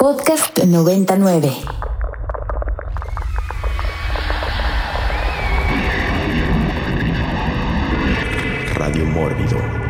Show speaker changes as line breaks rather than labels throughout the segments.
Podcast 99.
Radio Mórbido.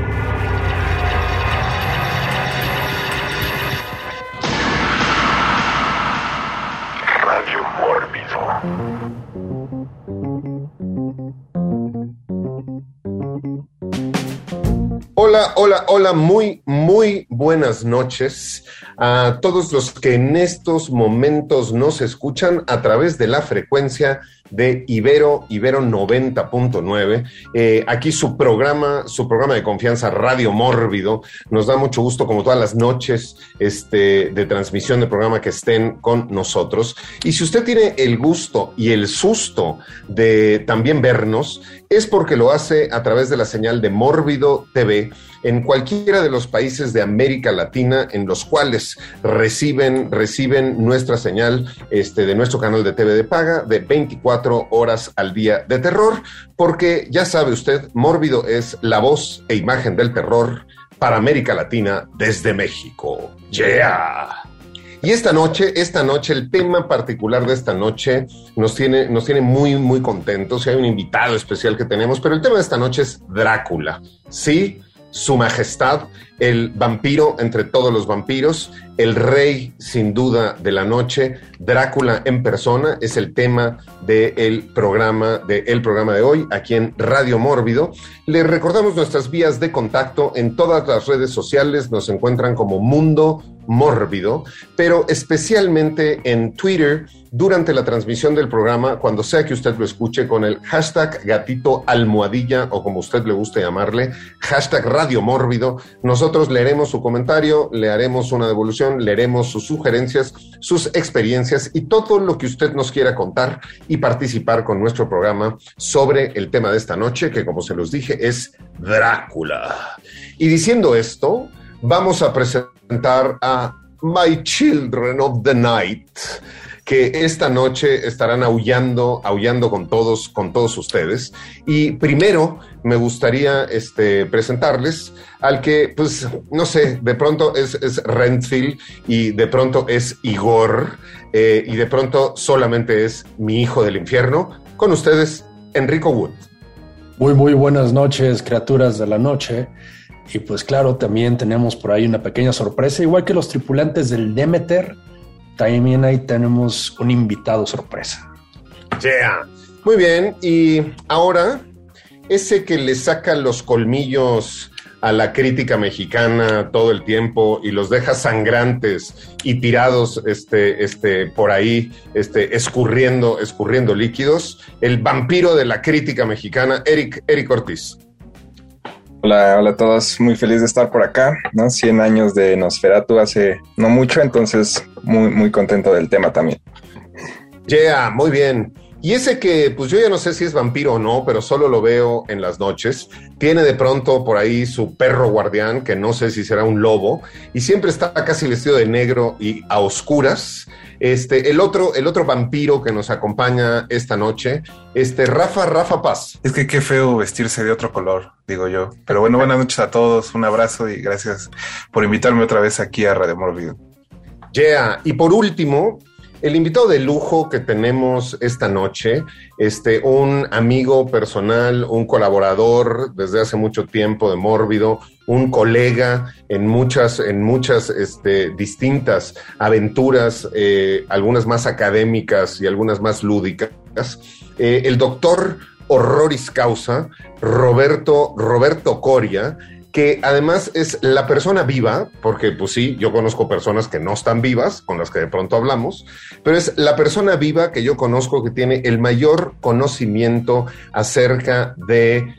Hola, hola, hola, muy, muy buenas noches a todos los que en estos momentos nos escuchan a través de la frecuencia de Ibero, Ibero 90.9. Eh, aquí su programa, su programa de confianza Radio Mórbido. Nos da mucho gusto, como todas las noches este, de transmisión de programa, que estén con nosotros. Y si usted tiene el gusto y el susto de también vernos, es porque lo hace a través de la señal de Mórbido TV en cualquiera de los países de América Latina en los cuales reciben, reciben nuestra señal este, de nuestro canal de TV de paga de 24 horas al día de terror, porque ya sabe usted, Mórbido es la voz e imagen del terror para América Latina desde México. Yeah. Y esta noche, esta noche, el tema particular de esta noche nos tiene, nos tiene muy, muy contentos. Hay un invitado especial que tenemos, pero el tema de esta noche es Drácula. Sí, su majestad, el vampiro entre todos los vampiros, el rey sin duda de la noche, Drácula en persona, es el tema del programa, de programa de hoy aquí en Radio Mórbido. Le recordamos nuestras vías de contacto en todas las redes sociales, nos encuentran como Mundo Mórbido, pero especialmente en Twitter durante la transmisión del programa, cuando sea que usted lo escuche con el hashtag gatito almohadilla o como usted le guste llamarle, hashtag Radio Mórbido. Nosotros leeremos su comentario, le haremos una devolución, leeremos sus sugerencias, sus experiencias y todo lo que usted nos quiera contar y participar con nuestro programa sobre el tema de esta noche, que como se los dije es Drácula. Y diciendo esto, vamos a presentar a My Children of the Night, que esta noche estarán aullando, aullando con todos, con todos ustedes. Y primero me gustaría este, presentarles al que, pues, no sé, de pronto es, es y de pronto es Igor eh, y de pronto solamente es mi hijo del infierno. Con ustedes, Enrico Wood.
Muy, muy buenas noches, criaturas de la noche. Y pues claro, también tenemos por ahí una pequeña sorpresa, igual que los tripulantes del Demeter, también ahí tenemos un invitado sorpresa.
Yeah. Muy bien, y ahora, ese que le saca los colmillos a la crítica mexicana todo el tiempo y los deja sangrantes y tirados este, este, por ahí, este, escurriendo, escurriendo líquidos, el vampiro de la crítica mexicana, Eric, Eric Ortiz.
Hola, hola a todos, muy feliz de estar por acá, ¿no? 100 años de Nosferatu hace no mucho, entonces muy, muy contento del tema también.
Yeah, muy bien. Y ese que, pues yo ya no sé si es vampiro o no, pero solo lo veo en las noches. Tiene de pronto por ahí su perro guardián, que no sé si será un lobo, y siempre está casi vestido de negro y a oscuras. Este, el otro, el otro vampiro que nos acompaña esta noche, este Rafa, Rafa Paz.
Es que qué feo vestirse de otro color, digo yo. Pero bueno, buenas noches a todos, un abrazo y gracias por invitarme otra vez aquí a Radio Morbido.
Yeah. Y por último, el invitado de lujo que tenemos esta noche, este, un amigo personal, un colaborador desde hace mucho tiempo de Mórbido, un colega en muchas, en muchas este, distintas aventuras, eh, algunas más académicas y algunas más lúdicas. Eh, el doctor Horroris Causa, Roberto, Roberto Coria, que además es la persona viva, porque pues sí, yo conozco personas que no están vivas, con las que de pronto hablamos, pero es la persona viva que yo conozco que tiene el mayor conocimiento acerca de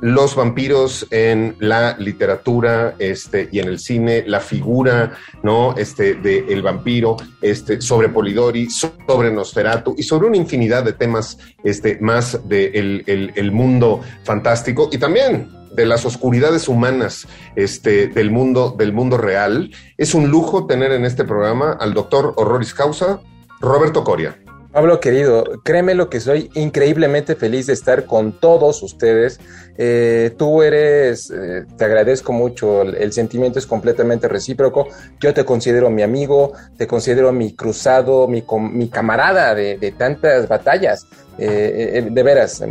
los vampiros en la literatura este, y en el cine, la figura ¿no? este, del el vampiro, este, sobre Polidori, sobre Nosferatu y sobre una infinidad de temas este, más del de el mundo fantástico y también de las oscuridades humanas este, del, mundo, del mundo real. Es un lujo tener en este programa al doctor Horroris Causa, Roberto Coria.
Pablo querido, créeme lo que soy increíblemente feliz de estar con todos ustedes. Eh, tú eres, eh, te agradezco mucho, el, sentimiento es completamente recíproco. Yo te considero mi amigo, te considero mi cruzado, mi, mi camarada de, tantas batallas. Eh, de veras,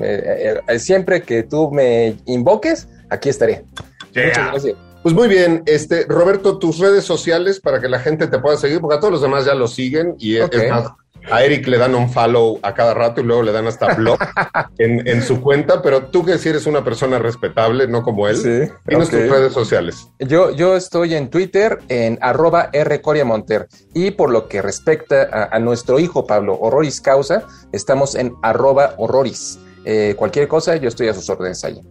siempre que tú me invoques, aquí estaré.
Muchas gracias. Pues muy bien, este Roberto, tus redes sociales para que la gente te pueda seguir, porque a todos los demás ya lo siguen y es más, a Eric le dan un follow a cada rato y luego le dan hasta blog en, su cuenta, pero tú que si eres una persona respetable, no como él, sí, tienes tus redes sociales.
Yo, yo estoy en Twitter en arroba rcoriamonter y por lo que respecta a, nuestro hijo Pablo Horroris Causa, estamos en arroba horroris. Eh, cualquier cosa, yo estoy a sus órdenes ahí.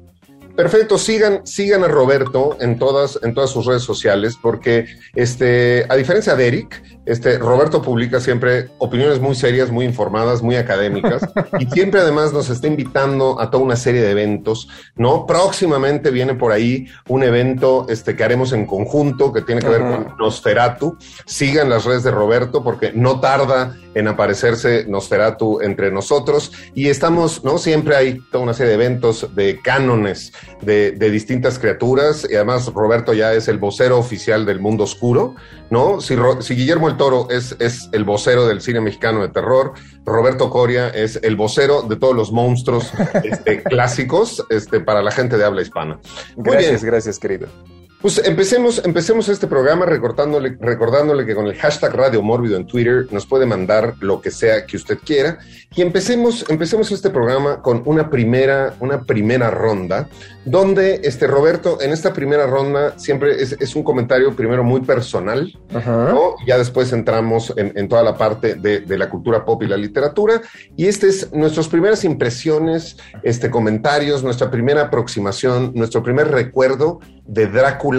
Perfecto, sigan, sigan a Roberto en todas, en todas sus redes sociales, porque este, a diferencia de Eric, este, Roberto publica siempre opiniones muy serias, muy informadas, muy académicas, y siempre además nos está invitando a toda una serie de eventos, ¿no? Próximamente viene por ahí un evento este, que haremos en conjunto, que tiene que ver con Nosferatu. Sigan las redes de Roberto, porque no tarda en aparecerse Nosferatu entre nosotros, y estamos, ¿no? Siempre hay toda una serie de eventos, de cánones, de, distintas criaturas, y además Roberto ya es el vocero oficial del mundo oscuro, ¿no? Si, si Guillermo el Toro es, es el vocero del cine mexicano de terror, Roberto Coria es el vocero de todos los monstruos este, clásicos este, para la gente de habla hispana.
gracias, gracias, querido.
Pues empecemos, empecemos este programa recordándole, recordándole que con el hashtag Radio Mórbido en Twitter nos puede mandar lo que sea que usted quiera. Y empecemos, empecemos este programa con una primera, una primera ronda, donde este Roberto, en esta primera ronda, siempre es, un comentario primero muy personal, ¿no? Ya después entramos en, toda la parte de, de, la cultura pop y la literatura. Y este es nuestras primeras impresiones, este comentarios, nuestra primera aproximación, nuestro primer recuerdo de Drácula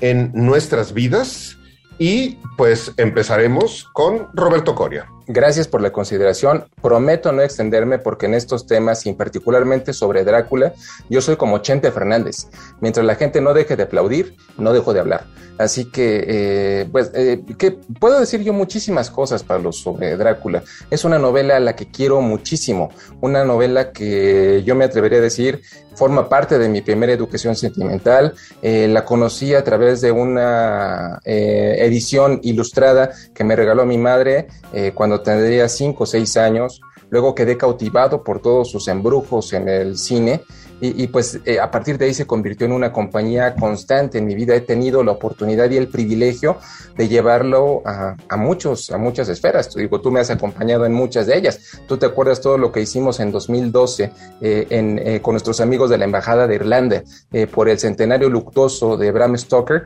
en nuestras vidas. Y pues empezaremos con Roberto Coria.
Gracias por la consideración. Prometo no extenderme porque en estos temas, y particularmente sobre Drácula, yo soy como Chente Fernández. Mientras la gente no deje de aplaudir, no dejo de hablar. Así que, eh, pues, eh, que puedo decir yo muchísimas cosas, Pablo, sobre Drácula. Es una novela a la que quiero muchísimo. Una novela que yo me atrevería a decir forma parte de mi primera educación sentimental. Eh, la conocí a través de una edición ilustrada que me regaló mi madre cuando tendría cinco o seis años. Luego quedé cautivado por todos sus embrujos en el cine y, pues eh, a partir de ahí se convirtió en una compañía constante en mi vida. He tenido la oportunidad y el privilegio de llevarlo a, muchos, a muchas esferas. Digo, tú me has acompañado en muchas de ellas. Tú te acuerdas todo lo que hicimos en 2012 eh, eh, con nuestros amigos de la Embajada de Irlanda por el centenario luctuoso de Bram Stoker.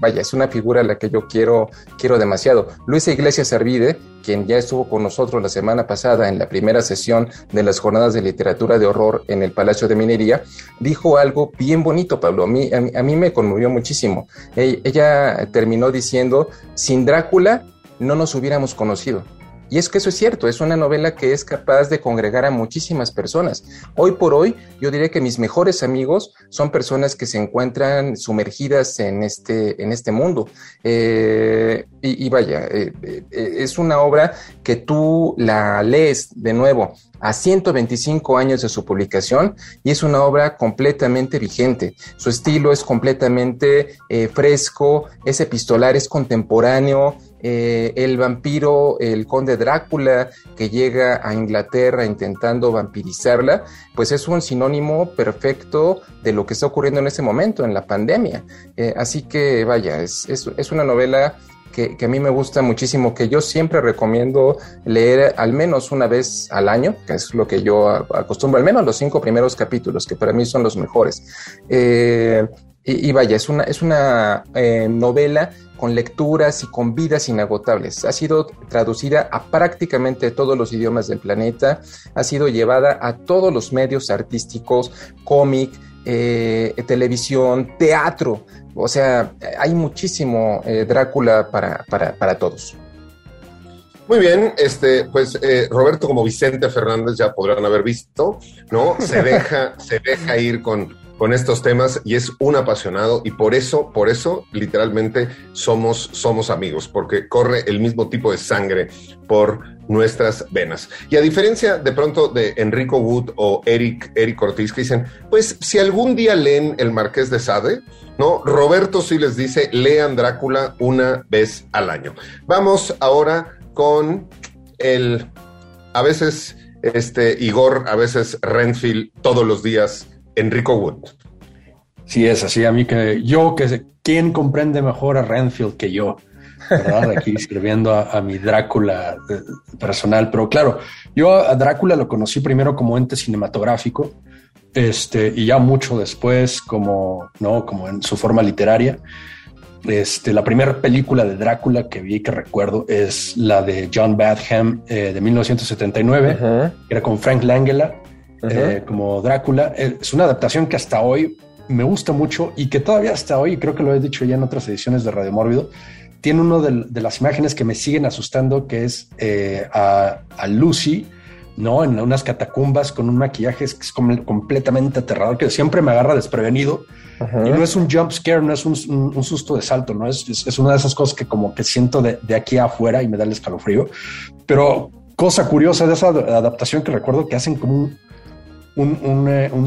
vaya, es una figura a la que yo quiero, quiero demasiado. Luisa Iglesias Arvide, quien ya estuvo con nosotros la semana pasada en la primera sesión de las jornadas de literatura de horror en el Palacio de Minería, dijo algo bien bonito, Pablo. A mí, a mí, me conmovió muchísimo. ella terminó diciendo, sin Drácula no nos hubiéramos conocido. Y es que eso es cierto, es una novela que es capaz de congregar a muchísimas personas. Hoy por hoy, yo diría que mis mejores amigos son personas que se encuentran sumergidas en este, en este mundo. Eh, y, vaya, eh, eh, es una obra que tú la lees de nuevo a 125 años de su publicación y es una obra completamente vigente. Su estilo es completamente fresco, es epistolar, es contemporáneo, eh, el vampiro, el conde Drácula, que llega a Inglaterra intentando vampirizarla, pues es un sinónimo perfecto de lo que está ocurriendo en ese momento, en la pandemia. Eh, así que vaya, es, es, una novela que, a mí me gusta muchísimo, que yo siempre recomiendo leer al menos una vez al año, que es lo que yo acostumbro, al menos los cinco primeros capítulos, que para mí son los mejores. Eh, y, vaya, es una, es una novela con lecturas y con vidas inagotables. Ha sido traducida a prácticamente todos los idiomas del planeta, ha sido llevada a todos los medios artísticos, cómic, eh, televisión, teatro. O sea, hay muchísimo eh, Drácula para, para, todos.
Muy bien, este, pues eh, Roberto como Vicente Fernández ya podrán haber visto, ¿no? Se deja, se deja ir con, con estos temas y es un apasionado y por eso, por eso literalmente somos, somos amigos, porque corre el mismo tipo de sangre por nuestras venas. Y a diferencia de pronto de Enrico Wood o Eric, Eric Ortiz que dicen, pues si algún día leen El Marqués de Sade, ¿no? Roberto sí les dice, lean Drácula una vez al año. Vamos ahora con el, a veces, este, Igor, a veces Renfield, todos los días, Enrico Wood.
Sí, es así. A mí que yo, que quién comprende mejor a Renfield que yo, ¿verdad? Aquí escribiendo a, mi Drácula eh, personal. Pero claro, yo a Drácula lo conocí primero como ente cinematográfico, este, y ya mucho después como, ¿no? Como en su forma literaria. Este, la primera película de Drácula que vi que recuerdo es la de John Badham eh, de 1979, que era con Frank Langella eh, como Drácula. Es una adaptación que hasta hoy me gusta mucho y que todavía hasta hoy, creo que lo he dicho ya en otras ediciones de Radio Mórbido, tiene uno de, las imágenes que me siguen asustando, que es eh, a, Lucy, ¿no? En unas catacumbas con un maquillaje que es completamente aterrador, que siempre me agarra desprevenido. Y no es un jump scare, no es un, susto de salto, ¿no? Es, es, una de esas cosas que como que siento de, de aquí afuera y me da el escalofrío. Pero cosa curiosa de esa adaptación que recuerdo que hacen como un, un, un, eh, un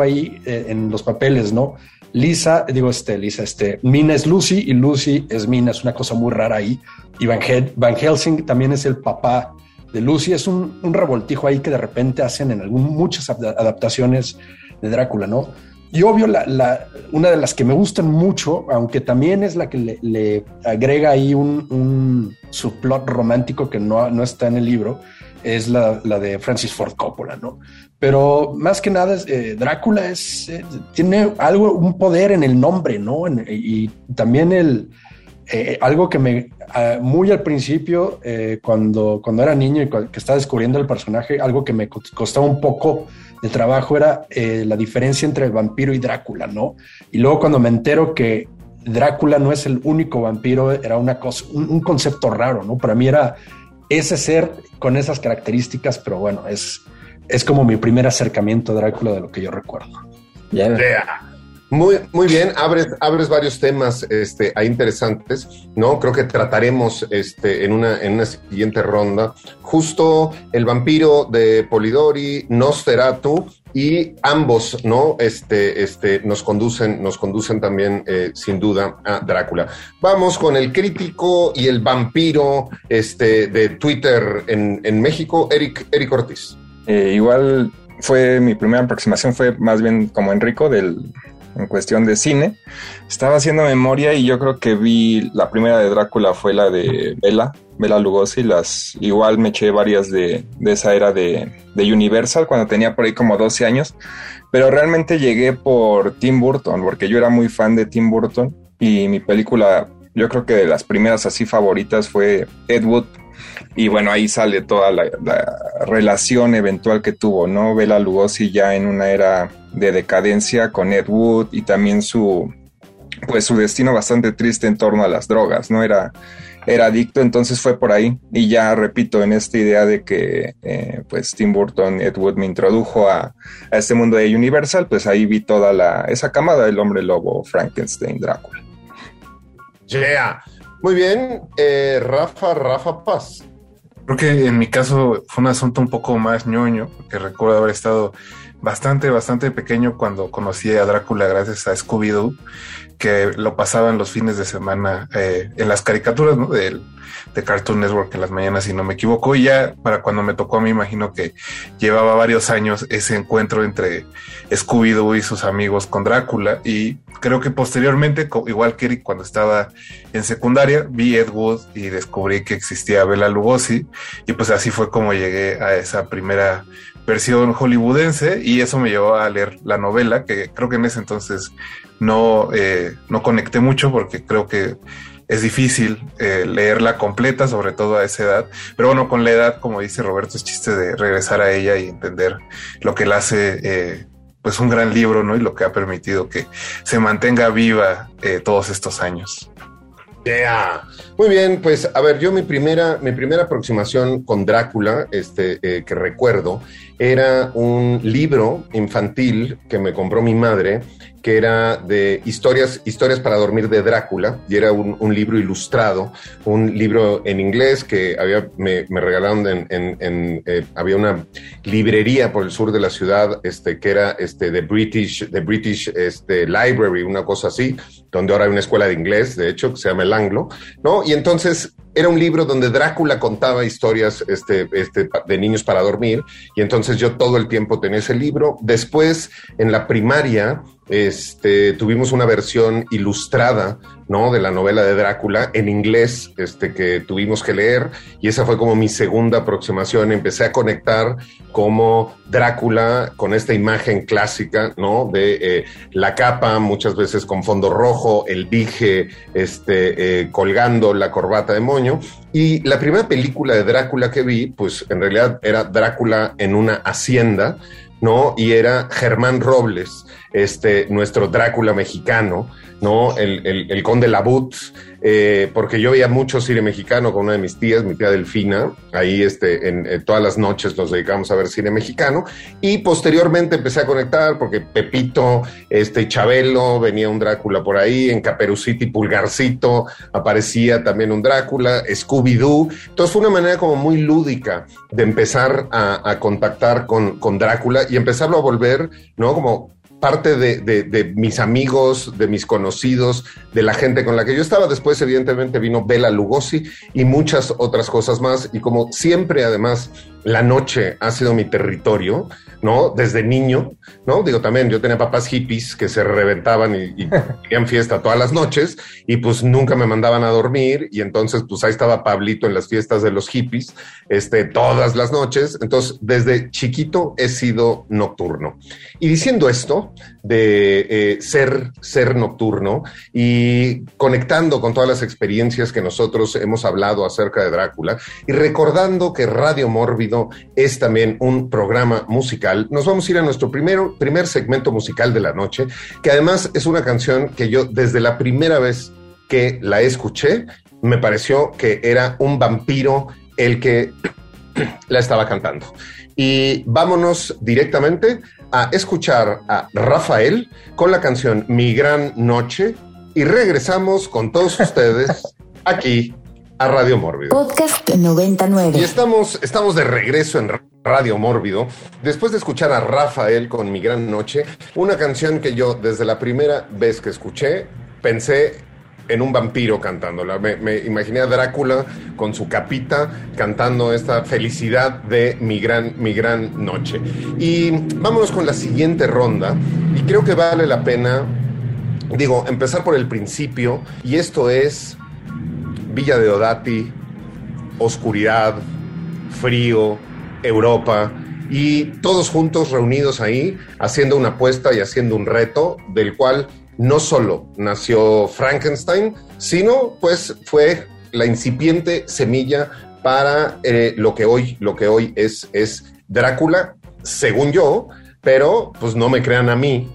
ahí eh, en los papeles, ¿no? Lisa, digo, este, Lisa, este, Mina es Lucy y Lucy es Mina, es una cosa muy rara ahí. Y Van, Helsing también es el papá de Lucy, es un, revoltijo ahí que de repente hacen en algún, muchas adaptaciones de Drácula, ¿no? Y obvio, la, una de las que me gustan mucho, aunque también es la que le, agrega ahí un, un, subplot romántico que no, no está en el libro, es la, la, de Francis Ford Coppola, ¿no? Pero más que nada, eh, Drácula es, eh, tiene algo, un poder en el nombre, ¿no? y también el, eh, algo que me, ah, muy al principio, cuando, cuando era niño y que estaba descubriendo el personaje, algo que me costaba un poco de trabajo era la diferencia entre el vampiro y Drácula, ¿no? Y luego cuando me entero que Drácula no es el único vampiro, era una cosa, un, un concepto raro, ¿no? Para mí era ese ser con esas características, pero bueno, es, es como mi primer acercamiento a Drácula de lo que yo recuerdo.
Muy, muy bien, abres, abres varios temas este, interesantes, ¿no? Creo que trataremos este, en, una, en una siguiente ronda. Justo el vampiro de Polidori, Nosferatu, y ambos, ¿no? Este, este, nos conducen, nos conducen también, eh, sin duda, a Drácula. Vamos con el crítico y el vampiro este, de Twitter en, en México, Eric, Eric Ortiz.
Eh, igual fue mi primera aproximación, fue más bien como Enrico del, en cuestión de cine. Estaba haciendo memoria y yo creo que vi la primera de Drácula fue la de Bela, Bela Lugosi. Las, igual me eché varias de, esa era de, de, Universal cuando tenía por ahí como 12 años. Pero realmente llegué por Tim Burton, porque yo era muy fan de Tim Burton y mi película, yo creo que de las primeras así favoritas fue Ed Wood y bueno, ahí sale toda la, relación eventual que tuvo, ¿no? Bela Lugosi ya en una era de decadencia con Ed Wood y también su, pues su destino bastante triste en torno a las drogas, ¿no? Era, era adicto, entonces fue por ahí. Y ya repito, en esta idea de que eh, pues Tim Burton, Ed Wood me introdujo a, a, este mundo de Universal, pues ahí vi toda la, esa camada del hombre lobo, Frankenstein, Drácula.
Yeah. Muy bien, eh, Rafa, Rafa Paz.
Creo que en mi caso fue un asunto un poco más ñoño, porque recuerdo haber estado bastante, bastante pequeño cuando conocí a Drácula gracias a Scooby-Doo, que lo pasaban los fines de semana eh, en las caricaturas de, de, Cartoon Network en las mañanas, si no me equivoco. Y ya para cuando me tocó mí, imagino que llevaba varios años ese encuentro entre Scooby-Doo y sus amigos con Drácula. Y creo que posteriormente, igual que Eric, cuando estaba en secundaria, vi Ed Wood y descubrí que existía Bela Lugosi. Y pues así fue como llegué a esa primera versión hollywoodense y eso me llevó a leer la novela, que creo que en ese entonces no, eh, no conecté mucho porque creo que es difícil eh, leerla completa, sobre todo a esa edad. Pero bueno, con la edad, como dice Roberto, es chiste de regresar a ella y entender lo que la hace eh, pues un gran libro, ¿no? Y lo que ha permitido que se mantenga viva todos estos años.
Muy bien, pues a ver, yo mi primera, mi primera aproximación con Drácula, este, eh, que recuerdo, era un libro infantil que me compró mi madre, que era de historias, historias para dormir de Drácula, y era un, libro ilustrado, un libro en inglés que había, me, me regalaron en, en, en eh, había una librería por el sur de la ciudad, este, que era este, The British, The British este, Library, una cosa así, donde ahora hay una escuela de inglés, de hecho, que se llama El Anglo, ¿no? Y entonces era un libro donde Drácula contaba historias este, este, de niños para dormir y entonces yo todo el tiempo tenía ese libro. Después, en la primaria, este, tuvimos una versión ilustrada, ¿no? De la novela de Drácula en inglés, este, que tuvimos que leer y esa fue como mi segunda aproximación. Empecé a conectar como Drácula con esta imagen clásica, ¿no? De eh, la capa, muchas veces con fondo rojo, el dije, este, eh, colgando la corbata de moño. Y la primera película de Drácula que vi, pues en realidad era Drácula en una hacienda, ¿no? Y era Germán Robles, este, nuestro Drácula mexicano, ¿no? El, el, conde Labut, eh, porque yo veía mucho cine mexicano con una de mis tías, mi tía Delfina, ahí este, en, todas las noches nos dedicamos a ver cine mexicano, y posteriormente empecé a conectar porque Pepito, este, Chabelo, venía un Drácula por ahí, en Caperucita y Pulgarcito aparecía también un Drácula, Scooby-Doo, entonces fue una manera como muy lúdica de empezar a, a contactar con, con Drácula y empezarlo a volver, ¿no? Como parte de, de, de, mis amigos, de mis conocidos, de la gente con la que yo estaba. Después, evidentemente, vino Bela Lugosi y muchas otras cosas más. Y como siempre, además, la noche ha sido mi territorio, ¿no? Desde niño, ¿no? Digo, también yo tenía papás hippies que se reventaban y, tenían fiesta todas las noches y pues nunca me mandaban a dormir y entonces pues ahí estaba Pablito en las fiestas de los hippies, este, todas las noches. Entonces, desde chiquito he sido nocturno. Y diciendo esto de eh, ser, ser nocturno y conectando con todas las experiencias que nosotros hemos hablado acerca de Drácula y recordando que Radio Mórbido es también un programa musical. Nos vamos a ir a nuestro primero, primer segmento musical de la noche, que además es una canción que yo desde la primera vez que la escuché, me pareció que era un vampiro el que la estaba cantando. Y vámonos directamente a escuchar a Rafael con la canción Mi Gran Noche y regresamos con todos ustedes aquí a Radio Mórbido.
Podcast 99.
Y estamos, estamos de regreso en Radio Mórbido, después de escuchar a Rafael con Mi Gran Noche, una canción que yo desde la primera vez que escuché pensé en un vampiro cantándola. Me, me, imaginé a Drácula con su capita cantando esta felicidad de mi gran, mi gran noche. Y vámonos con la siguiente ronda. Y creo que vale la pena, digo, empezar por el principio. Y esto es Villa de Odati, oscuridad, frío, Europa. Y todos juntos reunidos ahí, haciendo una apuesta y haciendo un reto, del cual no solo nació Frankenstein, sino pues fue la incipiente semilla para eh, lo que hoy, lo que hoy es, es Drácula, según yo, pero pues no me crean a mí.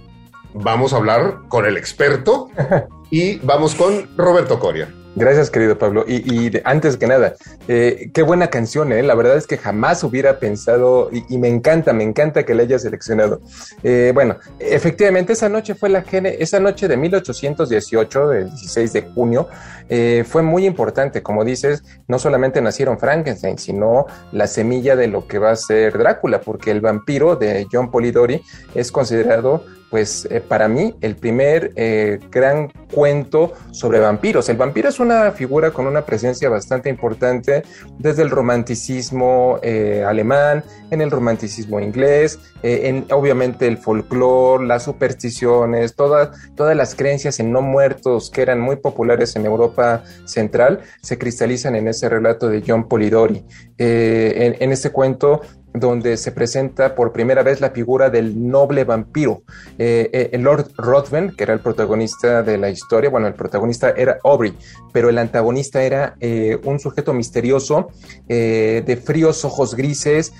Vamos a hablar con el experto y vamos con Roberto Coria.
Gracias, querido Pablo. Y, y antes que nada, eh, qué buena canción, ¿eh? La verdad es que jamás hubiera pensado, y, me encanta, me encanta que la haya seleccionado. Eh, bueno, efectivamente, esa noche fue la gene, esa noche de 1818, del 16 de junio, eh, fue muy importante. Como dices, no solamente nacieron Frankenstein, sino la semilla de lo que va a ser Drácula, porque el vampiro de John Polidori es considerado pues eh, para mí el primer eh, gran cuento sobre vampiros. El vampiro es una figura con una presencia bastante importante desde el romanticismo alemán, en el romanticismo inglés, en obviamente el folclore, las supersticiones, todas, todas las creencias en no muertos que eran muy populares en Europa Central se cristalizan en ese relato de John Polidori. en, en este cuento donde se presenta por primera vez la figura del noble vampiro. Eh, eh, Lord Ruthven, que era el protagonista de la historia, bueno, el protagonista era Aubrey, pero el antagonista era eh, un sujeto misterioso, de fríos ojos grises,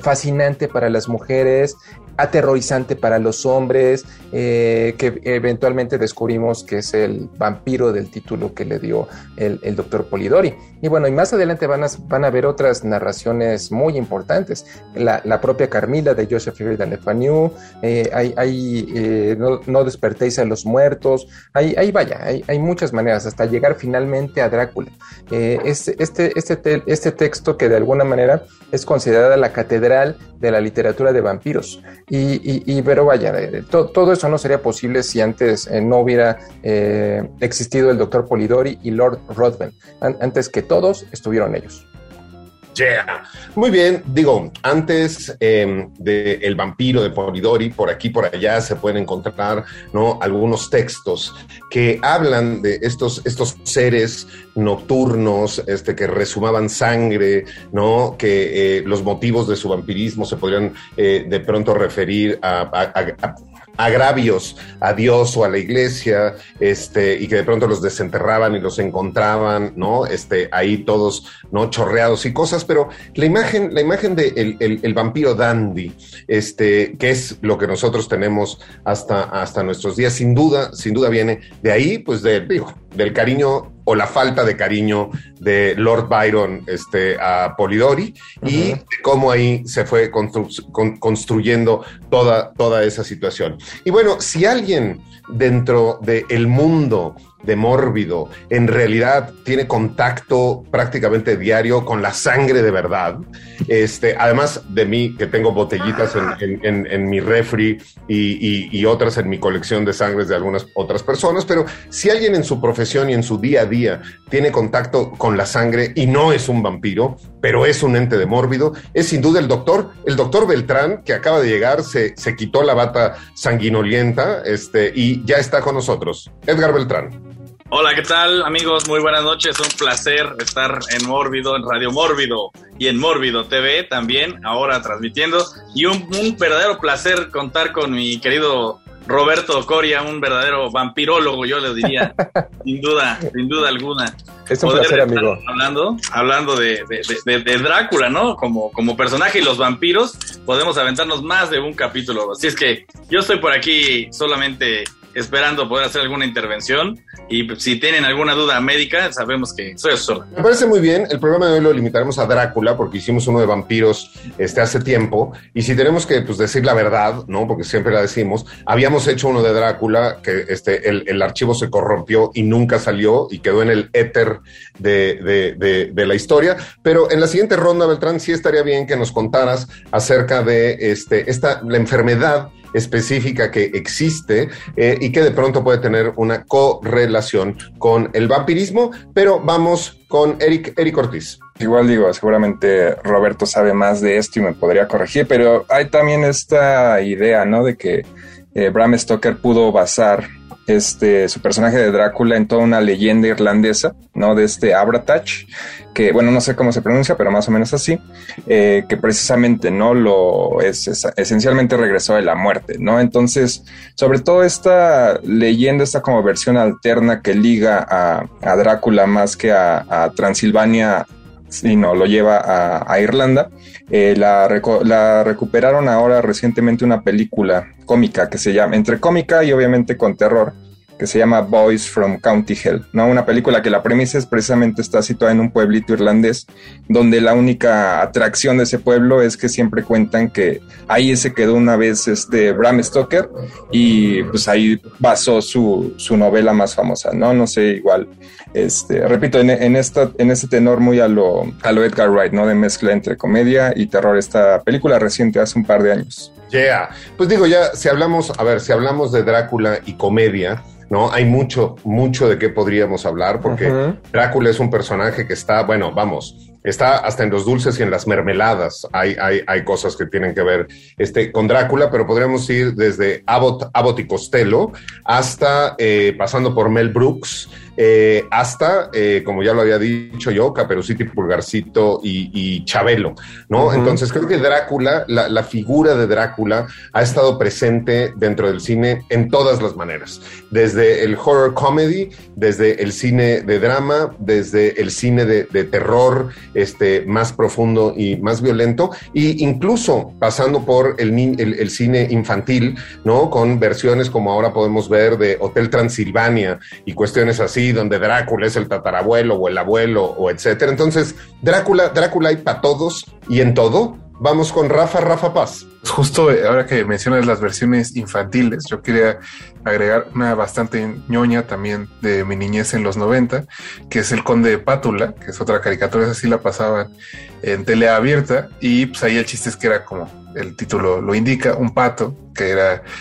fascinante para las mujeres, aterrorizante para los hombres, eh, que eventualmente descubrimos que es el vampiro del título que le dio el, doctor Polidori. Y bueno, y más adelante van a, van a ver otras narraciones muy importantes. La, propia Carmila de Joseph Riordan Le Fanu, eh, hay, eh, no, despertéis a los muertos, ahí, ahí vaya, hay, hay, muchas maneras hasta llegar finalmente a Drácula. este, este, este, este texto que de alguna manera es considerada la catedral de la literatura de vampiros. Y, pero vaya, eh, todo eso no sería posible si antes eh, no hubiera eh, existido el doctor Polidori y Lord Ruthven. antes que todos estuvieron ellos.
Yeah. Muy bien, digo, antes eh, de El vampiro de Polidori, por aquí, por allá se pueden encontrar ¿no? algunos textos que hablan de estos, estos seres nocturnos este, que resumaban sangre, ¿no? que eh, los motivos de su vampirismo se podrían eh, de pronto referir a agravios a Dios o a la iglesia, este, y que de pronto los desenterraban y los encontraban, ¿no? Este, ahí todos, ¿no? Chorreados y cosas, pero la imagen, la imagen de el, vampiro dandy, este, que es lo que nosotros tenemos hasta, hasta nuestros días, sin duda, sin duda viene de ahí, pues de, digo, del cariño o la falta de cariño de Lord Byron este, a Polidori y de cómo ahí se fue construyendo toda, toda esa situación. Y bueno, si alguien dentro del mundo de mórbido, en realidad tiene contacto prácticamente diario con la sangre de verdad. Este, además de mí, que tengo botellitas en, mi refri y, otras en mi colección de sangres de algunas otras personas, pero si alguien en su profesión y en su día a día tiene contacto con la sangre y no es un vampiro, pero es un ente de mórbido, es sin duda el doctor, el doctor Beltrán, que acaba de llegar, se, se quitó la bata sanguinolienta este, y ya está con nosotros. Edgar Beltrán.
Hola, ¿qué tal amigos? Muy buenas noches. Un placer estar en Mórbido, en Radio Mórbido y en Mórbido TV también, ahora transmitiendo. Y un, verdadero placer contar con mi querido Roberto Coria, un verdadero vampirólogo, yo le diría, sin duda, sin duda alguna.
Es un placer, amigo.
Hablando, hablando de, de, Drácula, ¿no? Como, como personaje y los vampiros, podemos aventarnos más de un capítulo. Así es que yo estoy por aquí solamente esperando poder hacer alguna intervención. Y si tienen alguna duda médica, sabemos que soy solo.
Me parece muy bien. El programa de hoy lo limitaremos a Drácula porque hicimos uno de vampiros este, hace tiempo. Y si tenemos que pues, decir la verdad, ¿no? Porque siempre la decimos, habíamos hecho uno de Drácula que este, el, archivo se corrompió y nunca salió y quedó en el éter de, de, de, la historia. Pero en la siguiente ronda, Beltrán, sí estaría bien que nos contaras acerca de este, esta, la enfermedad específica que existe eh, y que de pronto puede tener una correlación con el vampirismo, pero vamos con Eric, Eric Ortiz.
Igual digo, seguramente Roberto sabe más de esto y me podría corregir, pero hay también esta idea, ¿no? De que eh, Bram Stoker pudo basar este, su personaje de Drácula en toda una leyenda irlandesa, ¿no? De este Abratach, que, bueno, no sé cómo se pronuncia, pero más o menos así, eh, que precisamente, ¿no? Lo es, esencialmente regresó de la muerte, ¿no? Entonces, sobre todo esta leyenda, esta como versión alterna que liga a, Drácula más que a, Transilvania, sino lo lleva a, Irlanda, eh, la, la recuperaron ahora recientemente una película cómica que se llama, entre cómica y obviamente con terror, que se llama Boys from County Hell, ¿no? Una película que la premisa es precisamente está situada en un pueblito irlandés, donde la única atracción de ese pueblo es que siempre cuentan que ahí se quedó una vez este Bram Stoker y pues ahí basó su, su novela más famosa, ¿no? No sé, igual, este, repito, en, en, esta, en este tenor muy a lo, a lo Edgar Wright, ¿no? De mezcla entre comedia y terror, esta película reciente hace un par de años.
Yeah. Pues digo, ya, si hablamos, a ver, si hablamos de Drácula y comedia, ¿no? Hay mucho, mucho de qué podríamos hablar, porque Drácula es un personaje que está, bueno, vamos, está hasta en los dulces y en las mermeladas. Hay, hay, hay cosas que tienen que ver este, con Drácula, pero podríamos ir desde Abbott, Abbott y Costello hasta eh, pasando por Mel Brooks, eh, hasta, eh, como ya lo había dicho yo, Caperucita y Pulgarcito y, y Chabelo, ¿no? Entonces creo que Drácula, la, la figura de Drácula ha estado presente dentro del cine en todas las maneras, desde el horror comedy, desde el cine de drama, desde el cine de, de terror este, más profundo y más violento, e incluso pasando por el, el cine infantil, ¿no? Con versiones como ahora podemos ver de Hotel Transilvania y cuestiones así, donde Drácula es el tatarabuelo o el abuelo o etcétera. Entonces, Drácula, Drácula hay para todos y en todo. Vamos con Rafa, Rafa Paz.
Justo eh, ahora que mencionas las versiones infantiles, yo quería agregar una bastante ñoña también de mi niñez en los 90, que es El Conde de Pátula, que es otra caricatura, esa sí la pasaban en tele abierta, y pues ahí el chiste es que era como el título lo indica, un pato, que era pues,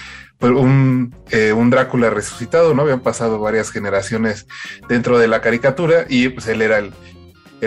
un, eh, un Drácula resucitado, ¿no? Habían pasado varias generaciones dentro de la caricatura y pues él era el,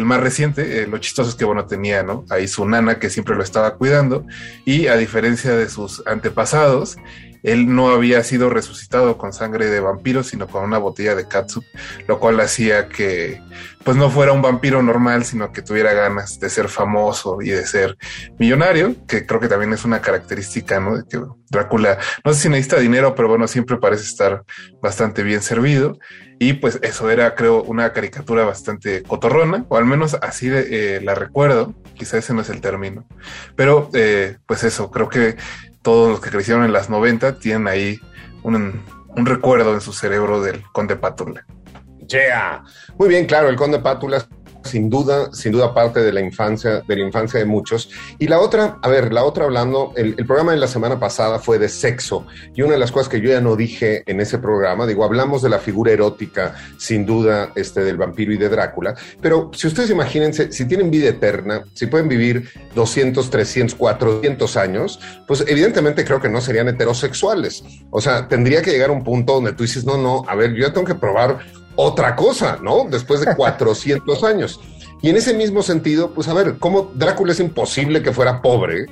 más reciente, eh, lo chistoso es que, bueno, tenía, ¿no? Ahí su nana que siempre lo estaba cuidando y a diferencia de sus antepasados, él no había sido resucitado con sangre de vampiro, sino con una botella de catsup, lo cual hacía que, pues, no fuera un vampiro normal, sino que tuviera ganas de ser famoso y de ser millonario, que creo que también es una característica, ¿no? De que Drácula, no sé si necesita dinero, pero bueno, siempre parece estar bastante bien servido. Y pues eso era, creo, una caricatura bastante cotorrona, o al menos así de, eh, la recuerdo. Quizá ese no es el término. Pero eh, pues eso, creo que todos los que crecieron en las 90 tienen ahí un, un recuerdo en su cerebro del Conde Pátula.
Yeah. Muy bien, claro, el Conde Pátula sin duda, sin duda parte de la infancia, de la infancia de muchos. Y la otra, a ver, la otra hablando, el, programa de la semana pasada fue de sexo. Y una de las cosas que yo ya no dije en ese programa, digo, hablamos de la figura erótica, sin duda, este, del vampiro y de Drácula. Pero si ustedes imagínense, si tienen vida eterna, si pueden vivir 200, 300, 400 años, pues evidentemente creo que no serían heterosexuales. O sea, tendría que llegar un punto donde tú dices, no, no, a ver, yo tengo que probar otra cosa, ¿no? Después de 400 años. Y en ese mismo sentido, pues a ver, ¿cómo Drácula es imposible que fuera pobre?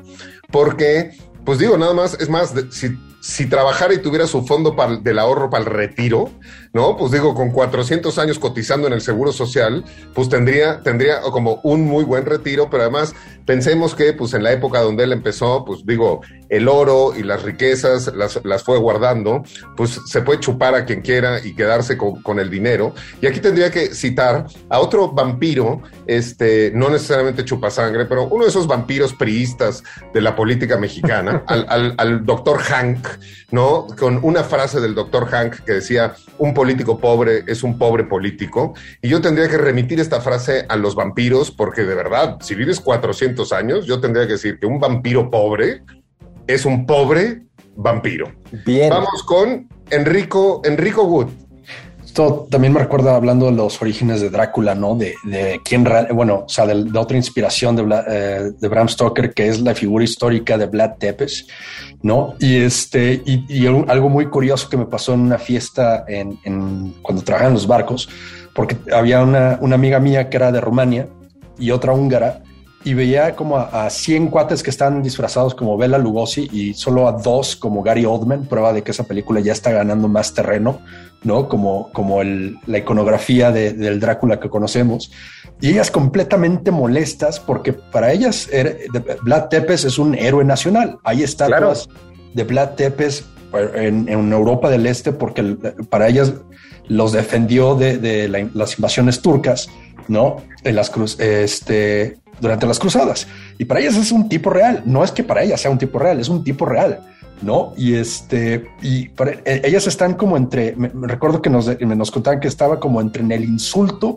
Porque, pues digo, nada más, es más, si, si trabajara y tuviera su fondo para, del ahorro para el retiro, ¿no? Pues digo, con 400 años cotizando en el Seguro Social, pues tendría, tendría como un muy buen retiro, pero además pensemos que, pues en la época donde él empezó, pues digo, el oro y las riquezas las, las fue guardando, pues se puede chupar a quien quiera y quedarse con, con, el dinero. Y aquí tendría que citar a otro vampiro, este, no necesariamente chupasangre, pero uno de esos vampiros priistas de la política mexicana, al, al, al doctor Hank, ¿no? Con una frase del doctor Hank que decía, un político pobre es un pobre político. Y yo tendría que remitir esta frase a los vampiros, porque de verdad, si vives 400 años, yo tendría que decir que un vampiro pobre es un pobre vampiro.
Bien.
Vamos con Enrico, Enrico Wood.
Esto también me recuerda hablando de los orígenes de Drácula, ¿no? De, de quién, bueno, o sea, de, de otra inspiración de, eh, de, Bram Stoker, que es la figura histórica de Vlad Tepes, ¿no? Y este, y, y algo muy curioso que me pasó en una fiesta en, en cuando trabajaba en los barcos, porque había una, una amiga mía que era de Rumania y otra húngara, y veía como a, a 100 cuates que están disfrazados como Bela Lugosi y solo a dos como Gary Oldman, prueba de que esa película ya está ganando más terreno, ¿no? Como, como el, la iconografía de, del Drácula que conocemos. Y ellas completamente molestas porque para ellas er, de, Vlad Tepes es un héroe nacional. Hay estatuas claro. de Vlad Tepes en, en, Europa del Este porque para ellas los defendió de, de la, las invasiones turcas, ¿no? En las cruz, este, durante las cruzadas. Y para ellas es un tipo real. No es que para ellas sea un tipo real, es un tipo real. ¿No? Y este, y eh, ellas están como entre, me, me recuerdo que nos, nos contaban que estaba como entre en el insulto,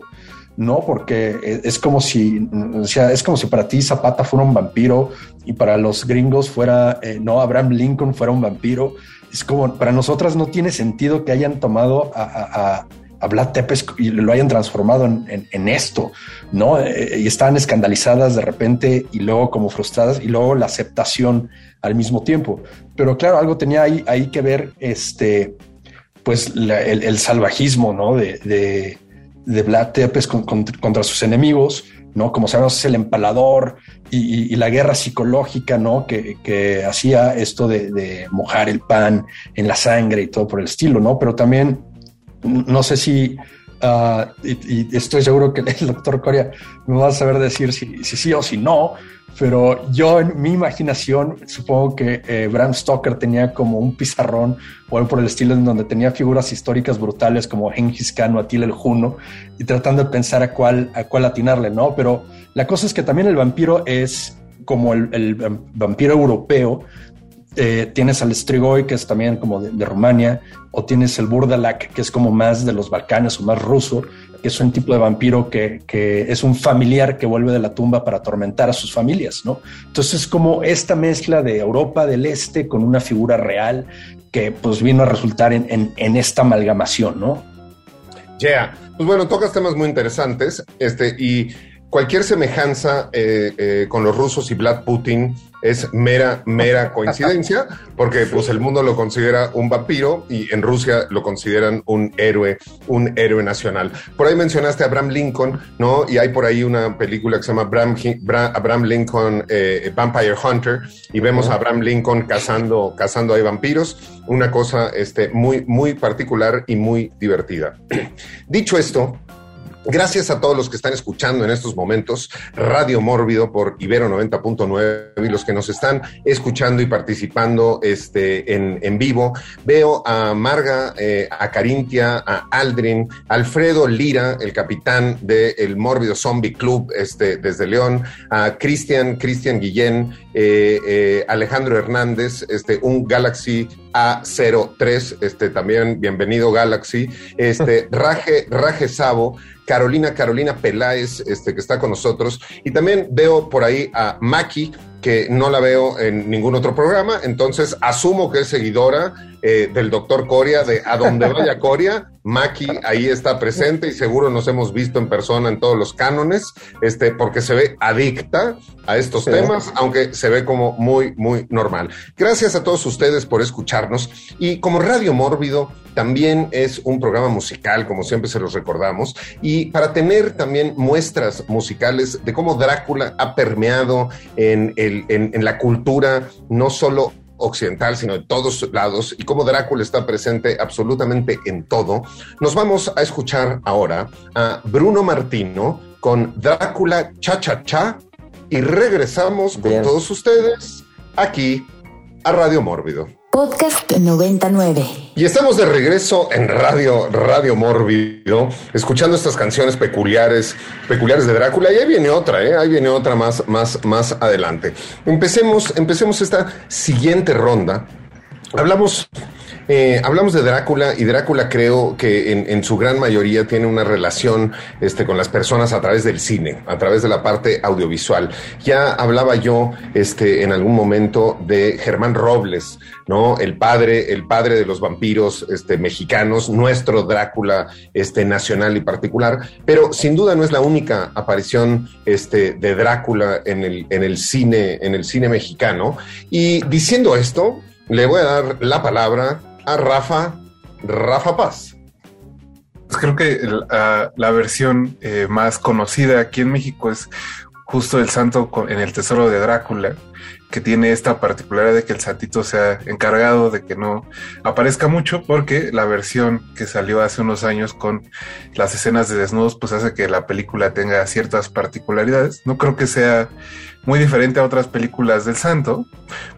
¿no? Porque es como si, sea, es como si para ti Zapata fuera un vampiro y para los gringos fuera, eh, no, Abraham Lincoln fuera un vampiro. Es como, para nosotras no tiene sentido que hayan tomado a, a, a Vlad Tepes y lo hayan transformado en, en, en esto, ¿no? Eh, y estaban escandalizadas de repente y luego como frustradas y luego la aceptación al mismo tiempo. Pero claro, algo tenía ahí, que ver, este, pues el, salvajismo, ¿no? De, de, de Vlad Tepes con, con, contra sus enemigos, ¿no? Como sabemos, es el empalador y, la guerra psicológica, ¿no? Que, que hacía esto de, de, mojar el pan en la sangre y todo por el estilo, ¿no? Pero también, no sé si ah, y, estoy seguro que el doctor Coria me va a saber decir si, sí o si no, pero yo en mi imaginación supongo que eh, Bram Stoker tenía como un pizarrón o algo por el estilo en donde tenía figuras históricas brutales como Genghis Khan o el Juno y tratando de pensar a cuál, a cuál atinarle, ¿no? Pero la cosa es que también el vampiro es como el, vampiro europeo. Eh, tienes al Strigoi, que es también como de, Rumania, o tienes el Burdalak, que es como más de los Balcanes o más ruso, que es un tipo de vampiro que, es un familiar que vuelve de la tumba para atormentar a sus familias, ¿no? Entonces, como esta mezcla de Europa del Este con una figura real que pues vino a resultar en, esta amalgamación, ¿no?
Ya, pues bueno, tocas temas muy interesantes, este, y cualquier semejanza eh, eh, con los rusos y Vlad Putin es mera, mera coincidencia, porque pues el mundo lo considera un vampiro y en Rusia lo consideran un héroe, un héroe nacional. Por ahí mencionaste a Abraham Lincoln, ¿no? Y hay por ahí una película que se llama Abraham, Lincoln eh, Vampire Hunter y vemos a Abraham Lincoln cazando, cazando a vampiros, una cosa este, muy, muy particular y muy divertida. Dicho esto, Gracias a todos los que están escuchando en estos momentos Radio Mórbido por Ibero 90.9 y los que nos están escuchando y participando este, en, vivo. Veo a Marga, eh, a Carintia, a Aldrin, Alfredo Lira, el capitán del Mórbido Zombie Club este, desde León, a Cristian, Cristian Guillén, eh, eh, Alejandro Hernández, este, un Galaxy A03, este, también bienvenido Galaxy, este, Raje, Raje Sabo, Carolina, Carolina Peláez, este, que está con nosotros. Y también veo por ahí a Maki, que no la veo en ningún otro programa, entonces asumo que es seguidora eh, del doctor Coria, de a donde vaya Coria, Maki ahí está presente y seguro nos hemos visto en persona en todos los cánones, este, porque se ve adicta a estos temas, aunque se ve como muy, muy normal. Gracias a todos ustedes por escucharnos. Y como Radio Mórbido también es un programa musical, como siempre se los recordamos, y para tener también muestras musicales de cómo Drácula ha permeado en, el, en la cultura, no solo occidental, sino de todos lados, y como Drácula está presente absolutamente en todo, nos vamos a escuchar ahora a Bruno Martino con Drácula Cha Cha Cha y regresamos con todos ustedes aquí a Radio Mórbido.
Podcast 99.
Y estamos de regreso en Radio, Radio Mórbido, escuchando estas canciones peculiares, peculiares de Drácula. Y ahí viene otra, ¿eh? Ahí viene otra más, más, más adelante. Empecemos, empecemos esta siguiente ronda. Hablamos eh, hablamos de Drácula y Drácula creo que en, su gran mayoría tiene una relación este, con las personas a través del cine, a través de la parte audiovisual. Ya hablaba yo este, en algún momento de Germán Robles, ¿no? El padre, el padre de los vampiros este, mexicanos, nuestro Drácula nacional y particular, pero sin duda no es la única aparición de Drácula en el, en el cine, en el cine mexicano. Y diciendo esto, le voy a dar la palabra a Rafa, Rafa Paz.
Pues creo que la, versión eh, más conocida aquí en México es justo el santo en el tesoro de Drácula, que tiene esta particularidad de que el santito sea encargado de que no aparezca mucho, porque la versión que salió hace unos años con las escenas de desnudos, pues hace que la película tenga ciertas particularidades. No creo que sea muy diferente a otras películas del santo,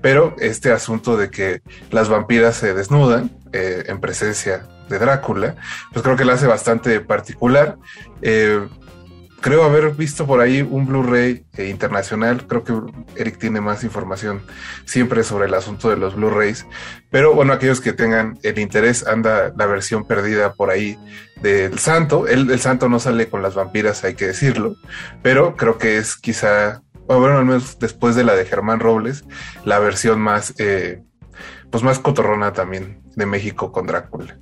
pero este asunto de que las vampiras se desnudan eh, en presencia de Drácula, pues creo que la hace bastante particular. Eh, creo haber visto por ahí un Blu-ray eh, internacional. Creo que Eric tiene más información siempre sobre el asunto de los Blu-rays. Pero bueno, aquellos que tengan el interés, anda la versión perdida por ahí del Santo. El, el Santo no sale con las vampiras, hay que decirlo. Pero creo que es quizá, bueno, al menos después de la de Germán Robles, la versión más, eh, pues más cotorrona también de México con Drácula.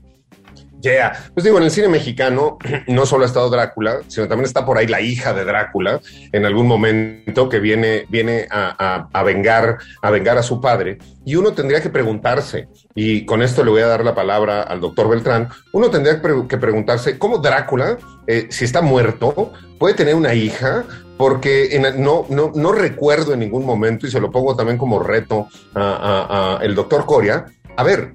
Yeah. Pues digo, en el cine mexicano no solo ha estado Drácula, sino también está por ahí la hija de Drácula en algún momento que viene, viene a, vengar, a vengar a su padre. Y uno tendría que preguntarse, y con esto le voy a dar la palabra al doctor Beltrán, uno tendría que preguntarse cómo Drácula, eh, si está muerto, puede tener una hija, porque no, no, no recuerdo en ningún momento, y se lo pongo también como reto a, a el doctor Coria, a ver,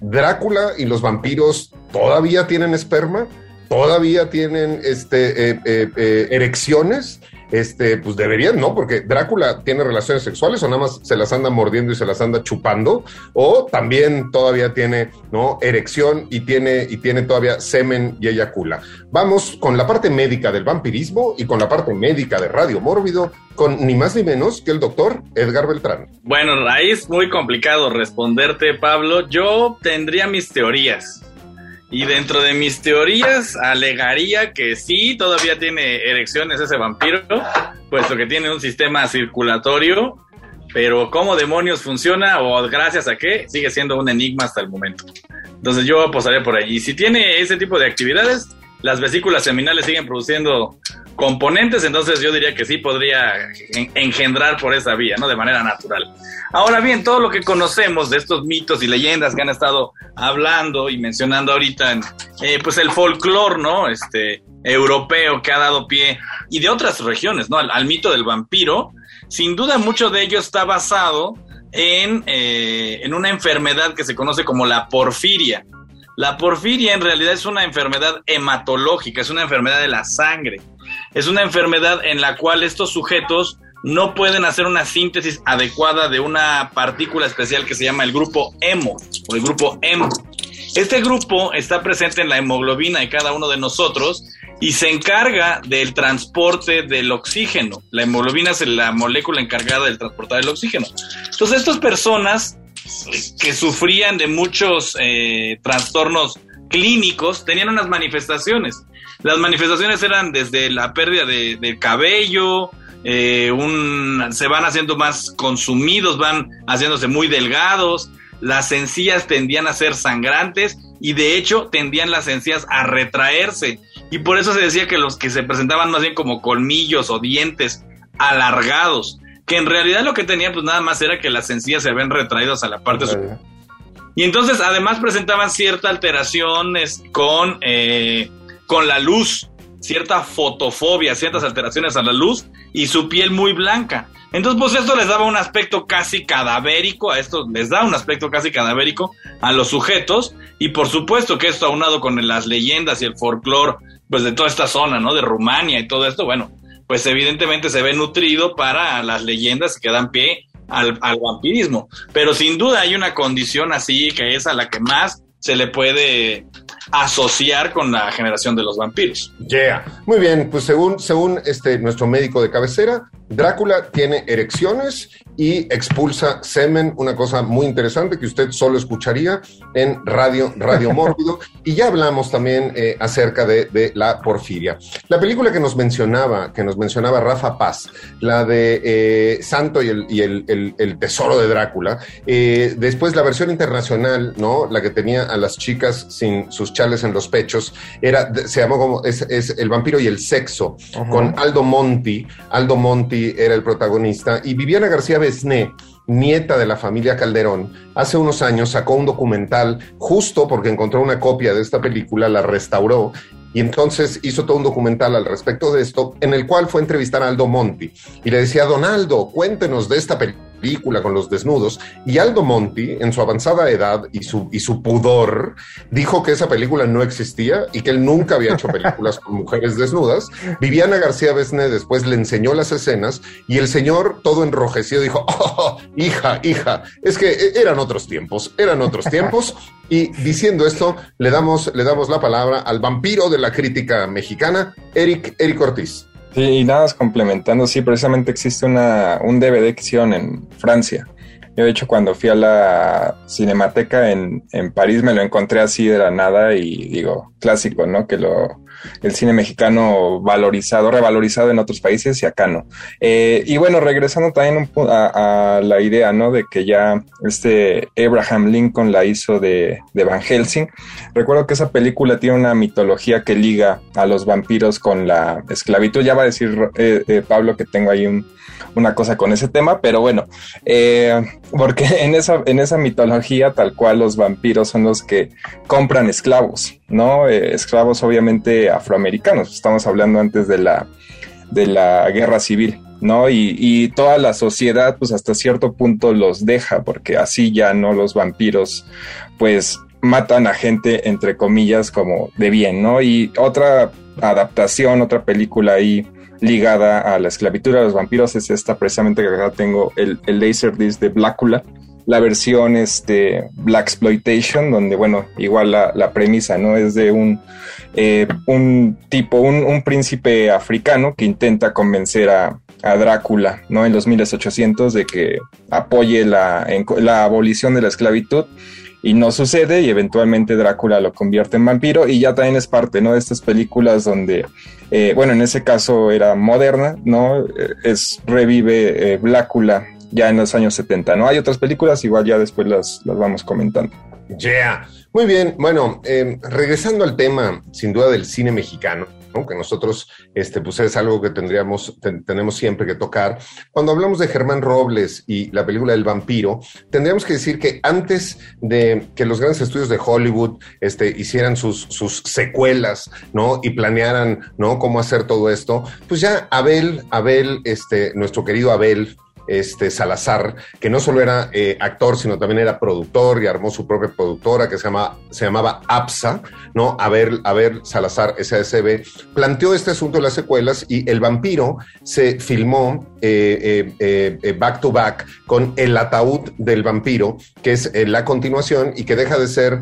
Drácula y los vampiros todavía tienen esperma, todavía tienen este, eh, eh, eh, erecciones este, pues deberían, ¿no? Porque Drácula tiene relaciones sexuales o nada más se las anda mordiendo y se las anda chupando, o también todavía tiene, ¿no? Erección y tiene, y tiene todavía semen y eyacula. Vamos con la parte médica del vampirismo y con la parte médica de Radio Mórbido, con ni más ni menos que el doctor Edgar Beltrán.
Bueno, ahí es muy complicado responderte, Pablo. Yo tendría mis teorías. Y dentro de mis teorías alegaría que sí, todavía tiene erecciones ese vampiro, puesto que tiene un sistema circulatorio, pero cómo demonios funciona o gracias a qué, sigue siendo un enigma hasta el momento. Entonces yo apostaría por allí. Si tiene ese tipo de actividades, las vesículas seminales siguen produciendo componentes, entonces yo diría que sí podría engendrar por esa vía, ¿no? De manera natural. Ahora bien, todo lo que conocemos de estos mitos y leyendas que han estado hablando y mencionando ahorita en, eh, pues el folclore, ¿no? Este, europeo que ha dado pie y de otras regiones, ¿no? Al, mito del vampiro, sin duda mucho de ello está basado en, eh, en una enfermedad que se conoce como la porfiria. La porfiria en realidad es una enfermedad hematológica, es una enfermedad de la sangre. Es una enfermedad en la cual estos sujetos no pueden hacer una síntesis adecuada de una partícula especial que se llama el grupo hemo o el grupo M. Este grupo está presente en la hemoglobina de cada uno de nosotros y se encarga del transporte del oxígeno. La hemoglobina es la molécula encargada del transportar el oxígeno. Entonces, estas personas que sufrían de muchos eh, trastornos clínicos tenían unas manifestaciones. Las manifestaciones eran desde la pérdida de, cabello, eh, un, se van haciendo más consumidos, van haciéndose muy delgados, las encías tendían a ser sangrantes y de hecho tendían las encías a retraerse. Y por eso se decía que los que se presentaban más bien como colmillos o dientes alargados, que en realidad lo que tenían pues nada más era que las encías se ven retraídas a la parte superior. Y entonces además presentaban cierta alteraciones con, eh, con la luz cierta fotofobia, ciertas alteraciones a la luz y su piel muy blanca. Entonces, pues esto les daba un aspecto casi cadavérico, a esto les da un aspecto casi cadavérico a los sujetos y por supuesto que esto aunado con las leyendas y el folclore pues de toda esta zona, ¿no? De Rumania y todo esto, bueno, pues evidentemente se ve nutrido para las leyendas que dan pie al, al vampirismo. Pero sin duda hay una condición así que es a la que más se le puede asociar con la generación de los vampiros.
Yeah. Muy bien, pues según, según este, nuestro médico de cabecera, Drácula tiene erecciones y expulsa semen, una cosa muy interesante que usted solo escucharía en Radio, Radio Mórbido. y ya hablamos también eh, acerca de, la porfiria. La película que nos mencionaba, que nos mencionaba Rafa Paz, la de eh, Santo y, el, y el, tesoro de Drácula, eh, después la versión internacional, ¿no? La que tenía a las chicas sin sus chales en los pechos, era, se llamó como, es, El vampiro y el sexo, con Aldo Monti. Aldo Monti era el protagonista y Viviana García Besné nieta de la familia Calderón, hace unos años sacó un documental justo porque encontró una copia de esta película, la restauró y entonces hizo todo un documental al respecto de esto, en el cual fue a entrevistar a Aldo Monti y le decía, Donaldo, cuéntenos de esta película película con los desnudos. Y Aldo Monti, en su avanzada edad y su, y su pudor, dijo que esa película no existía y que él nunca había hecho películas con mujeres desnudas. Viviana García Besné después le enseñó las escenas y el señor, todo enrojecido, dijo, oh, hija, hija, es que e-, eran otros tiempos, eran otros tiempos. Y diciendo esto, le damos, le damos la palabra al vampiro de la crítica mexicana, Eric, Eric Ortiz.
Sí, y nada más complementando, sí, precisamente existe una, un DVD que hicieron en Francia. Yo, de hecho, cuando fui a la Cinemateca en, en París, me lo encontré así de la nada y digo, clásico, ¿no? Que lo, el cine mexicano valorizado, revalorizado en otros países y acá no. Eh, y bueno, regresando también a, la idea, ¿no? De que ya este Abraham Lincoln la hizo de, Van Helsing. Recuerdo que esa película tiene una mitología que liga a los vampiros con la esclavitud. Ya va a decir eh, eh, Pablo que tengo ahí una cosa con ese tema, pero bueno, porque en esa, en esa mitología tal cual los vampiros son los que compran esclavos, ¿no? esclavos obviamente afroamericanos. Estamos hablando antes de la, de la guerra civil, ¿no? Y, y, toda la sociedad, pues hasta cierto punto los deja, porque así ya no los vampiros, pues matan a gente, entre comillas, como de bien, ¿no? Y otra adaptación, otra película ahí ligada a la esclavitud de los vampiros es esta precisamente que acá tengo el, el Laserdisc de Blácula, la versión este Black Exploitation, donde bueno, igual la, premisa, ¿no? Es de un, eh, un tipo, un, príncipe africano que intenta convencer a, Drácula, ¿no? En los 1800 de que apoye la, la abolición de la esclavitud y no sucede y eventualmente Drácula lo convierte en vampiro y ya también es parte, ¿no? De estas películas donde, eh, bueno, en ese caso era moderna, ¿no? Eh, es revive Blácula ya en los años 70, ¿no? Hay otras películas, igual ya después las, las vamos comentando.
Yeah. Muy bien, bueno, em, regresando al tema, sin duda, del cine mexicano, que nosotros, este, pues es algo que tendríamos, tenemos siempre que tocar. Cuando hablamos de Germán Robles y la película del vampiro, tendríamos que decir que antes de que los grandes estudios de Hollywood este, hicieran sus, sus secuelas, ¿no? Y planearan, ¿no? Cómo hacer todo esto, pues ya Abel, Abel, este, nuestro querido Abel, este, Salazar, que no solo era eh, actor, sino también era productor y armó su propia productora que se, llama, se llamaba APSA, ¿no? A ver, a ver, Salazar SASB, planteó este asunto de las secuelas y El vampiro se filmó eh, eh, back to back con El ataúd del vampiro, que es la continuación y que deja de ser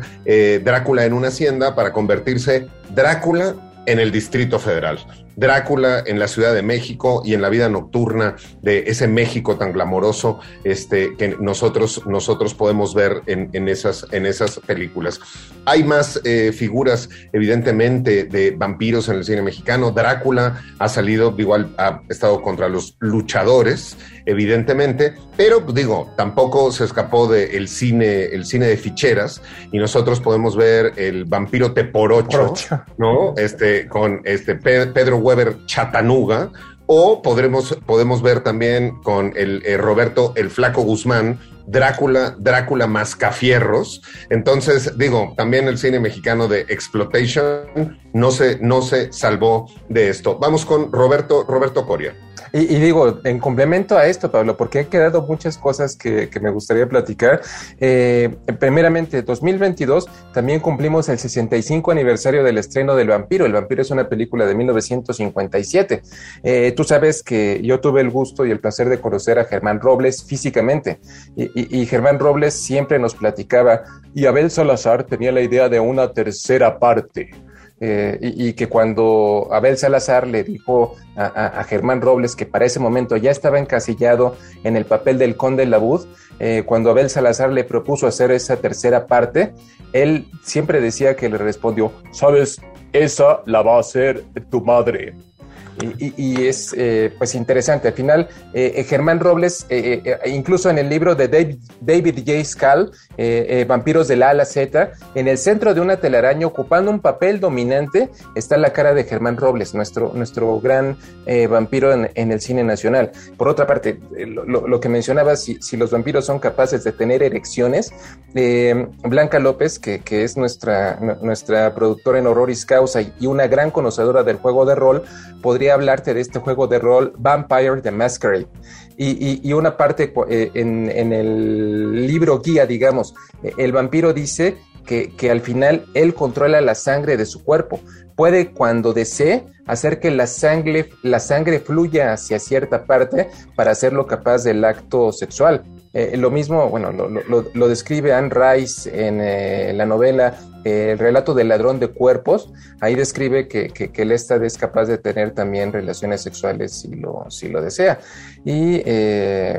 Drácula en una hacienda para convertirse Drácula en el Distrito Federal. Drácula en la Ciudad de México y en la vida nocturna de ese México tan glamoroso este, que nosotros, nosotros podemos ver en, esas, en esas películas. Hay más eh, figuras, evidentemente, de vampiros en el cine mexicano. Drácula ha salido, igual ha estado contra los luchadores, evidentemente, pero pues, digo, tampoco se escapó del cine, el cine de ficheras y nosotros podemos ver el vampiro Teporocho, ¿no? Este, con este Pedro Weber Chatanuga, o podremos, podemos ver también con el eh, Roberto el Flaco Guzmán, Drácula, Drácula Mascafierros. Entonces, digo, también el cine mexicano de Exploitation no se, no se salvó de esto. Vamos con Roberto, Roberto Coria.
Y, digo, en complemento a esto, Pablo, porque han quedado muchas cosas que, me gustaría platicar. Eh, primeramente, 2022 también cumplimos el 65 aniversario del estreno del Vampiro. El Vampiro es una película de 1957. Eh, tú sabes que yo tuve el gusto y el placer de conocer a Germán Robles físicamente. Y, y Germán Robles siempre nos platicaba, y Abel Salazar tenía la idea de una tercera parte. Eh, y, que cuando Abel Salazar le dijo a, Germán Robles que para ese momento ya estaba encasillado en el papel del conde Labud, eh, cuando Abel Salazar le propuso hacer esa tercera parte, él siempre decía que le respondió, sabes, esa la va a hacer tu madre. Y, es eh, pues interesante. Al final, eh, eh, Germán Robles, incluso en el libro de David, David J. Scal, Vampiros del A a Z, en el centro de una telaraña, ocupando un papel dominante, está la cara de Germán Robles, nuestro, nuestro gran vampiro en, el cine nacional. Por otra parte, lo, que mencionaba, si, si, los vampiros son capaces de tener erecciones, Blanca López, que, que, es nuestra, nuestra productora en Horroris Causa y una gran conocedora del juego de rol, podría hablarte de este juego de rol Vampire the Masquerade. Y, una parte eh, en, el libro guía, digamos, el vampiro dice que, que, al final él controla la sangre de su cuerpo. Puede, cuando desee, hacer que la sangre, la sangre fluya hacia cierta parte para hacerlo capaz del acto sexual. Eh, lo mismo, bueno, lo, describe Anne Rice en eh, la novela eh, El relato del ladrón de cuerpos. Ahí describe que, que, es capaz de tener también relaciones sexuales si lo, si lo desea. Y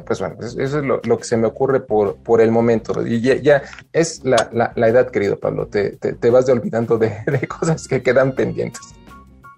pues bueno, eso es lo, que se me ocurre por, por el momento. Y ya, es la, la, edad, querido Pablo. Te, te, vas de olvidando de, de cosas que quedan pendientes.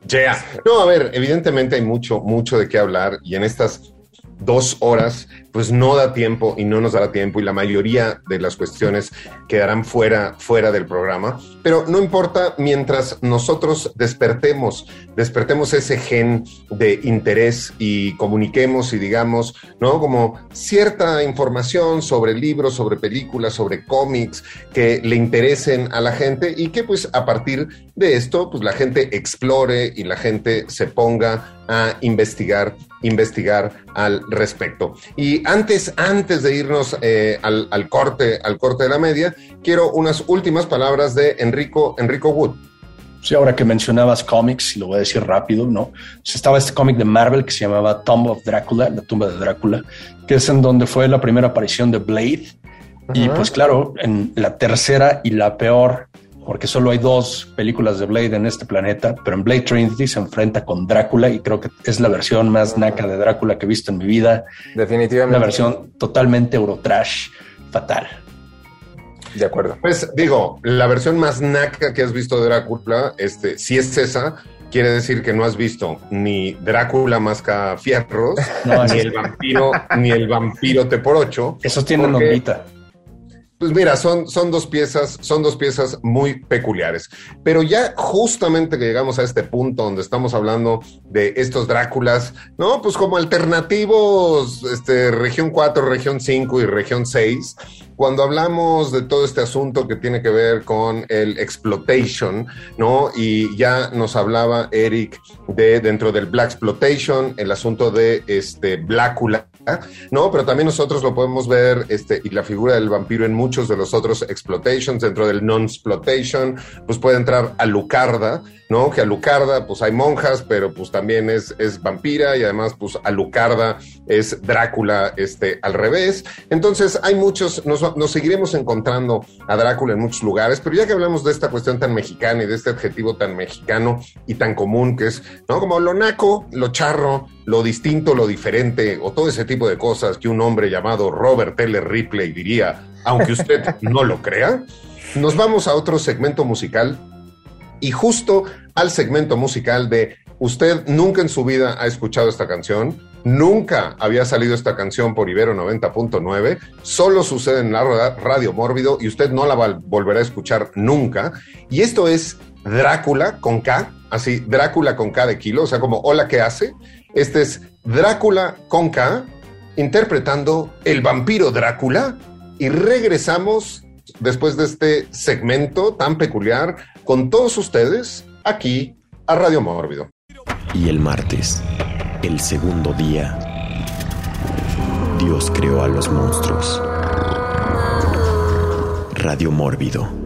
Yeah. No, a ver, evidentemente hay mucho, mucho de qué hablar y en estas dos horas, pues no da tiempo y no nos dará tiempo y la mayoría de las cuestiones quedarán fuera, fuera del programa. Pero no importa, mientras nosotros despertemos, despertemos ese gen de interés y comuniquemos y digamos, ¿no? Como cierta información sobre libros, sobre películas, sobre cómics que le interesen a la gente y que pues a partir de esto, pues la gente explore y la gente se ponga a investigar investigar al respecto. Y antes, antes de irnos eh, al, al corte, al corte de la media, quiero unas últimas palabras de Enrico, Enrico Wood.
Sí, ahora que mencionabas cómics, y lo voy a decir rápido, ¿no? Estaba este cómic de Marvel que se llamaba Tomb of Drácula, la tumba de Drácula, que es en donde fue la primera aparición de Blade. Y pues claro, en la tercera y la peor, porque solo hay dos películas de Blade en este planeta, pero en Blade Trinity se enfrenta con Drácula y creo que es la versión más naca de Drácula que he visto en mi vida.
Definitivamente.
Una versión totalmente Eurotrash, fatal.
De acuerdo.
Pues digo, la versión más naca que has visto de Drácula, este, si es esa, quiere decir que no has visto ni Drácula masca fierros,
No,
ni el vampiro, ni el vampiro te por ocho.
Esos tienen
Porque-
ondita.
Pues mira, son, son dos piezas, son dos piezas muy peculiares. Pero ya justamente que llegamos a este punto donde estamos hablando de estos Dráculas, ¿no? Pues como alternativos, este, región 4, región 5 y región 6, cuando hablamos de todo este asunto que tiene que ver con el exploitation, ¿no? Y ya nos hablaba Eric de dentro del Black Exploitation, el asunto de este Blácula, ¿no? Pero también nosotros lo podemos ver, este, y la figura del vampiro en muchos de los otros exploitations, dentro del non-exploitation, pues puede entrar Alucarda, ¿no? Que Alucarda, pues hay monjas, pero pues también es, es vampira y además, pues Alucarda es Drácula, este, al revés. Entonces, hay muchos, nos, nos seguiremos encontrando a Drácula en muchos lugares, pero ya que hablamos de esta cuestión tan mexicana y de este adjetivo tan mexicano y tan común que es, ¿no? Como lo naco, lo charro, lo distinto, lo diferente, o todo ese tipo de cosas que un hombre llamado Robert L. Ripley diría, aunque usted no lo crea, nos vamos a otro segmento musical y justo al segmento musical de usted nunca en su vida ha escuchado esta canción, nunca había salido esta canción por Ibero 90.9, solo sucede en la ra- radio mórbido y usted no la va- volverá a escuchar nunca. Y esto es Drácula con K, así Drácula con K de kilo, o sea, como hola, ¿qué hace? Este es Drácula con K, interpretando el vampiro Drácula y regresamos después de este segmento tan peculiar con todos ustedes aquí a Radio Mórbido.
Y el martes, el segundo día, Dios creó a los monstruos. Radio Mórbido.